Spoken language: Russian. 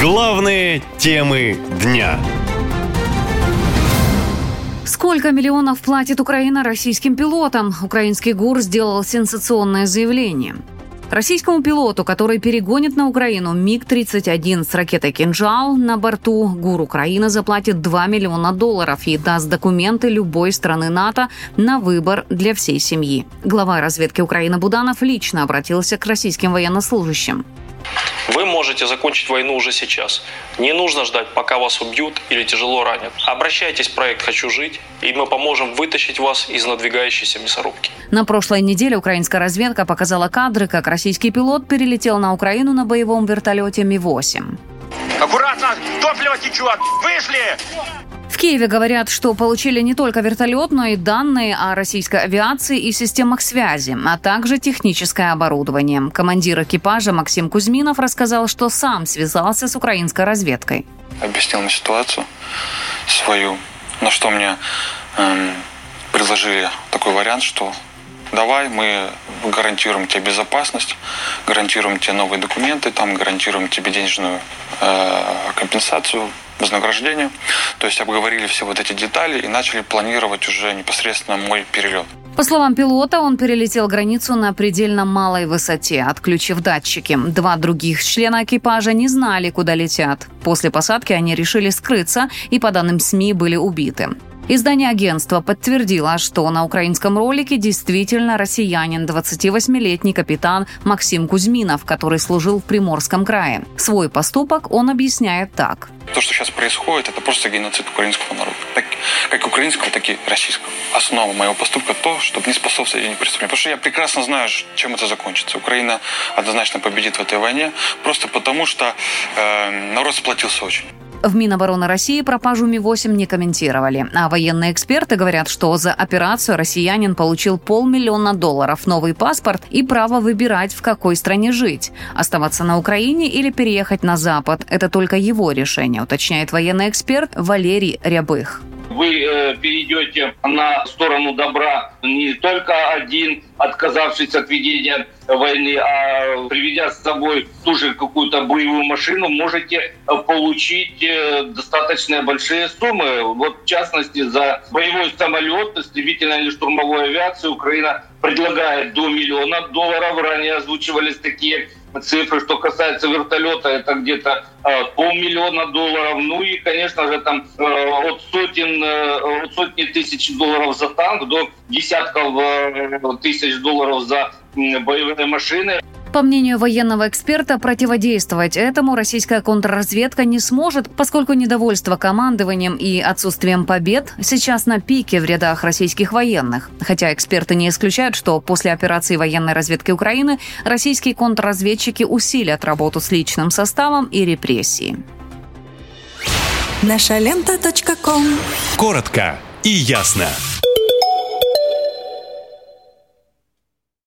Главные темы дня. Сколько миллионов платит Украина российским пилотам? Украинский ГУР сделал сенсационное заявление. Российскому пилоту, который перегонит на Украину МиГ-31 с ракетой «Кинжал» на борту, ГУР Украины заплатит 2 миллиона долларов и даст документы любой страны НАТО на выбор для всей семьи. Глава разведки Украины Буданов лично обратился к российским военнослужащим. Вы можете закончить войну уже сейчас. Не нужно ждать, пока вас убьют или тяжело ранят. Обращайтесь в проект «Хочу жить», и мы поможем вытащить вас из надвигающейся мясорубки. На прошлой неделе украинская разведка показала кадры, как российский пилот перелетел на Украину на боевом вертолете Ми-8. Аккуратно! Топливо течет! Вышли! В Киеве говорят, что получили не только вертолет, но и данные о российской авиации и системах связи, а также техническое оборудование. Командир экипажа Максим Кузьминов рассказал, что сам связался с украинской разведкой. Объяснил мне ситуацию свою, на что мне эм, предложили такой вариант, что давай мы гарантируем тебе безопасность, гарантируем тебе новые документы, там гарантируем тебе денежную э, компенсацию, вознаграждение. То есть обговорили все вот эти детали и начали планировать уже непосредственно мой перелет. По словам пилота, он перелетел границу на предельно малой высоте, отключив датчики. Два других члена экипажа не знали, куда летят. После посадки они решили скрыться и, по данным СМИ, были убиты. Издание агентства подтвердило, что на украинском ролике действительно россиянин, 28-летний капитан Максим Кузьминов, который служил в Приморском крае. Свой поступок он объясняет так. То, что сейчас происходит, это просто геноцид украинского народа. Так, как украинского, так и российского. Основа моего поступка то, чтобы не способствовать этим преступлениям. Потому что я прекрасно знаю, чем это закончится. Украина однозначно победит в этой войне, просто потому что э, народ сплотился очень. В Минобороны России пропажу Ми-8 не комментировали. А военные эксперты говорят, что за операцию россиянин получил полмиллиона долларов, новый паспорт и право выбирать, в какой стране жить. Оставаться на Украине или переехать на Запад – это только его решение, уточняет военный эксперт Валерий Рябых вы э, перейдете на сторону добра не только один, отказавшись от ведения войны, а приведя с собой ту же какую-то боевую машину, можете э, получить э, достаточно большие суммы. Вот в частности за боевой самолет, истребительной или штурмовой авиации Украина предлагает до миллиона долларов. Ранее озвучивались такие цифры. Что касается вертолета, это где-то э, полмиллиона долларов. Ну и, конечно же, там э, от сотен, э, от сотни тысяч долларов за танк до десятков тысяч долларов за боевые машины. По мнению военного эксперта, противодействовать этому российская контрразведка не сможет, поскольку недовольство командованием и отсутствием побед сейчас на пике в рядах российских военных. Хотя эксперты не исключают, что после операции военной разведки Украины российские контрразведчики усилят работу с личным составом и репрессии. Наша лента. Коротко и ясно.